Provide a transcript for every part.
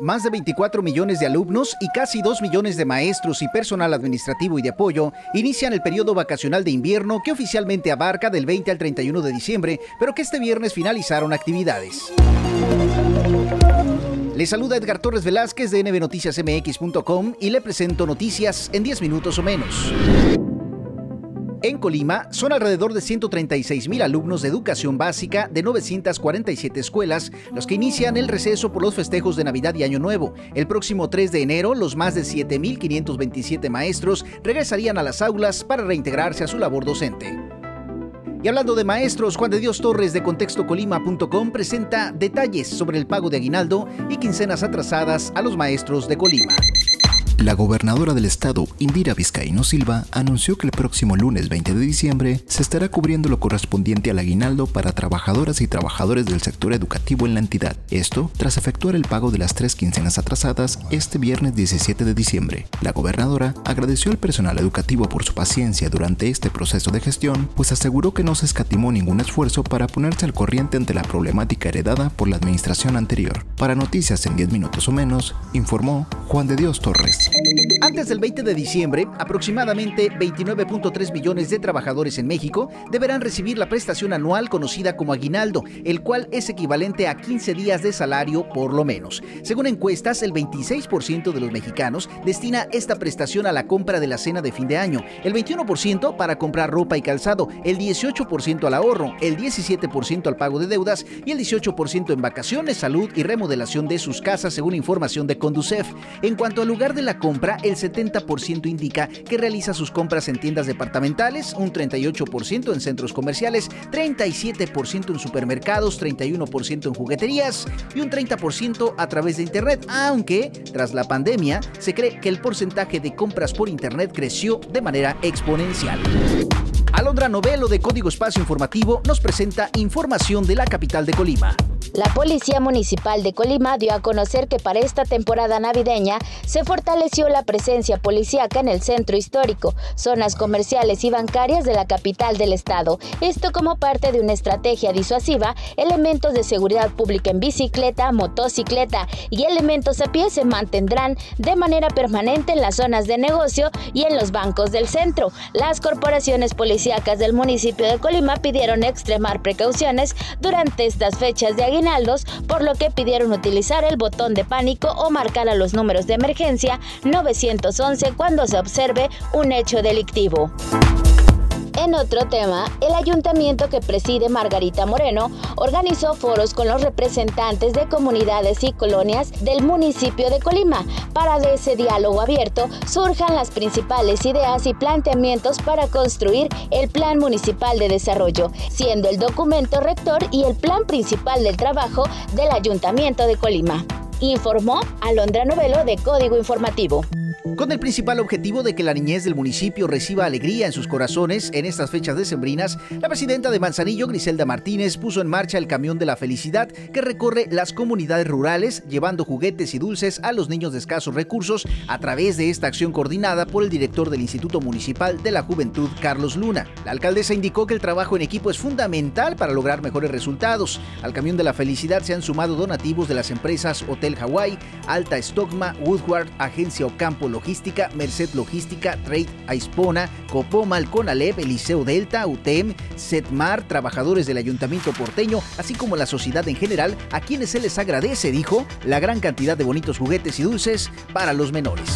Más de 24 millones de alumnos y casi 2 millones de maestros y personal administrativo y de apoyo inician el periodo vacacional de invierno que oficialmente abarca del 20 al 31 de diciembre, pero que este viernes finalizaron actividades. Le saluda Edgar Torres Velázquez de nbnoticiasmx.com y le presento noticias en 10 minutos o menos. En Colima son alrededor de 136 mil alumnos de educación básica de 947 escuelas los que inician el receso por los festejos de Navidad y Año Nuevo. El próximo 3 de enero, los más de 7.527 maestros regresarían a las aulas para reintegrarse a su labor docente. Y hablando de maestros, Juan de Dios Torres de contextocolima.com presenta detalles sobre el pago de aguinaldo y quincenas atrasadas a los maestros de Colima. La gobernadora del estado, Indira Vizcaíno Silva, anunció que el próximo lunes 20 de diciembre se estará cubriendo lo correspondiente al aguinaldo para trabajadoras y trabajadores del sector educativo en la entidad. Esto tras efectuar el pago de las tres quincenas atrasadas este viernes 17 de diciembre. La gobernadora agradeció al personal educativo por su paciencia durante este proceso de gestión, pues aseguró que no se escatimó ningún esfuerzo para ponerse al corriente ante la problemática heredada por la administración anterior. Para noticias en 10 minutos o menos, informó Juan de Dios Torres. Antes del 20 de diciembre, aproximadamente 29.3 millones de trabajadores en México deberán recibir la prestación anual conocida como aguinaldo, el cual es equivalente a 15 días de salario por lo menos. Según encuestas, el 26% de los mexicanos destina esta prestación a la compra de la cena de fin de año, el 21% para comprar ropa y calzado, el 18% al ahorro, el 17% al pago de deudas y el 18% en vacaciones, salud y remodelación de sus casas, según información de Conducef. En cuanto al lugar de la compra, el 70% indica que realiza sus compras en tiendas departamentales, un 38% en centros comerciales, 37% en supermercados, 31% en jugueterías y un 30% a través de Internet, aunque tras la pandemia se cree que el porcentaje de compras por Internet creció de manera exponencial. Alondra Novelo de Código Espacio Informativo nos presenta información de la capital de Colima. La Policía Municipal de Colima dio a conocer que para esta temporada navideña se fortaleció la presencia policíaca en el centro histórico, zonas comerciales y bancarias de la capital del estado. Esto como parte de una estrategia disuasiva, elementos de seguridad pública en bicicleta, motocicleta y elementos a pie se mantendrán de manera permanente en las zonas de negocio y en los bancos del centro. Las corporaciones policíacas del municipio de Colima pidieron extremar precauciones durante estas fechas de aguinaldo por lo que pidieron utilizar el botón de pánico o marcar a los números de emergencia 911 cuando se observe un hecho delictivo. En otro tema, el ayuntamiento que preside Margarita Moreno organizó foros con los representantes de comunidades y colonias del municipio de Colima para de ese diálogo abierto surjan las principales ideas y planteamientos para construir el Plan Municipal de Desarrollo, siendo el documento rector y el plan principal del trabajo del ayuntamiento de Colima. Informó Alondra Novelo de Código Informativo con el principal objetivo de que la niñez del municipio reciba alegría en sus corazones en estas fechas decembrinas, la presidenta de Manzanillo, Griselda Martínez, puso en marcha el Camión de la Felicidad que recorre las comunidades rurales llevando juguetes y dulces a los niños de escasos recursos a través de esta acción coordinada por el director del Instituto Municipal de la Juventud, Carlos Luna. La alcaldesa indicó que el trabajo en equipo es fundamental para lograr mejores resultados. Al Camión de la Felicidad se han sumado donativos de las empresas Hotel Hawaii, Alta Stockma, Woodward, Agencia Ocampo Logística, Merced Logística, Trade Aispona, Copoma, Alconalep, Eliseo Delta, UTEM, Setmar, trabajadores del Ayuntamiento porteño, así como la sociedad en general, a quienes se les agradece, dijo, la gran cantidad de bonitos juguetes y dulces para los menores.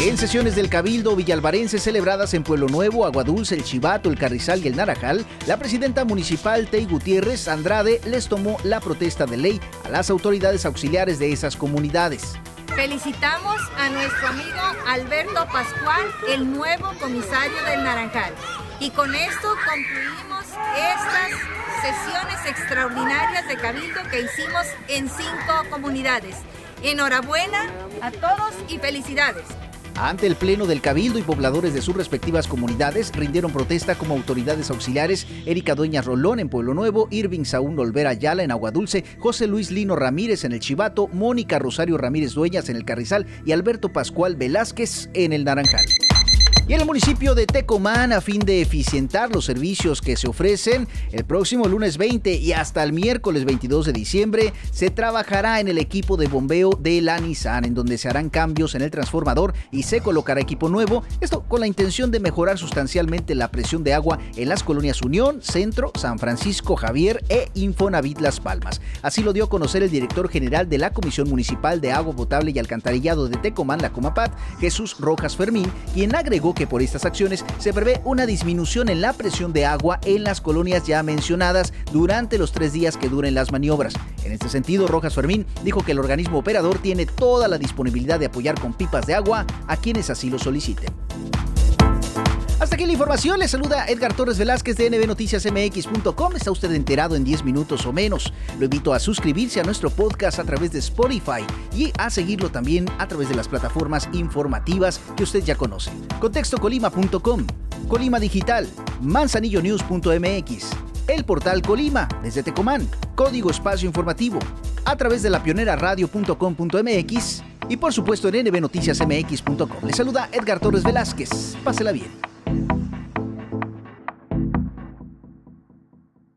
En sesiones del Cabildo Villalvarense celebradas en Pueblo Nuevo, Aguadulce, El Chivato, El Carrizal y El Narajal, la presidenta municipal Tei Gutiérrez Andrade les tomó la protesta de ley a las autoridades auxiliares de esas comunidades. Felicitamos a nuestro amigo Alberto Pascual, el nuevo comisario del Naranjal. Y con esto concluimos estas sesiones extraordinarias de Cabildo que hicimos en cinco comunidades. Enhorabuena a todos y felicidades. Ante el Pleno del Cabildo y pobladores de sus respectivas comunidades rindieron protesta como autoridades auxiliares Erika Dueña Rolón en Pueblo Nuevo, Irving Saúl Olvera Ayala en Aguadulce, José Luis Lino Ramírez en el Chivato, Mónica Rosario Ramírez Dueñas en el Carrizal y Alberto Pascual Velázquez en el Naranjal. Y en el municipio de Tecomán, a fin de eficientar los servicios que se ofrecen, el próximo lunes 20 y hasta el miércoles 22 de diciembre se trabajará en el equipo de bombeo de la Nissan, en donde se harán cambios en el transformador y se colocará equipo nuevo. Esto con la intención de mejorar sustancialmente la presión de agua en las colonias Unión, Centro, San Francisco Javier e Infonavit Las Palmas. Así lo dio a conocer el director general de la Comisión Municipal de Agua Potable y Alcantarillado de Tecomán, la Comapat, Jesús Rojas Fermín, quien agregó que por estas acciones se prevé una disminución en la presión de agua en las colonias ya mencionadas durante los tres días que duren las maniobras. En este sentido, Rojas Fermín dijo que el organismo operador tiene toda la disponibilidad de apoyar con pipas de agua a quienes así lo soliciten. Aquí la información. Le saluda Edgar Torres Velázquez de nbnoticiasmx.com. Está usted enterado en 10 minutos o menos. Lo invito a suscribirse a nuestro podcast a través de Spotify y a seguirlo también a través de las plataformas informativas que usted ya conoce. Contextocolima.com, Colima Digital, manzanillonews.mx, el portal Colima desde Tecomán, Código Espacio Informativo, a través de la pionera radio.com.mx y por supuesto en nbnoticiasmx.com. Le saluda Edgar Torres Velázquez. Pásela bien.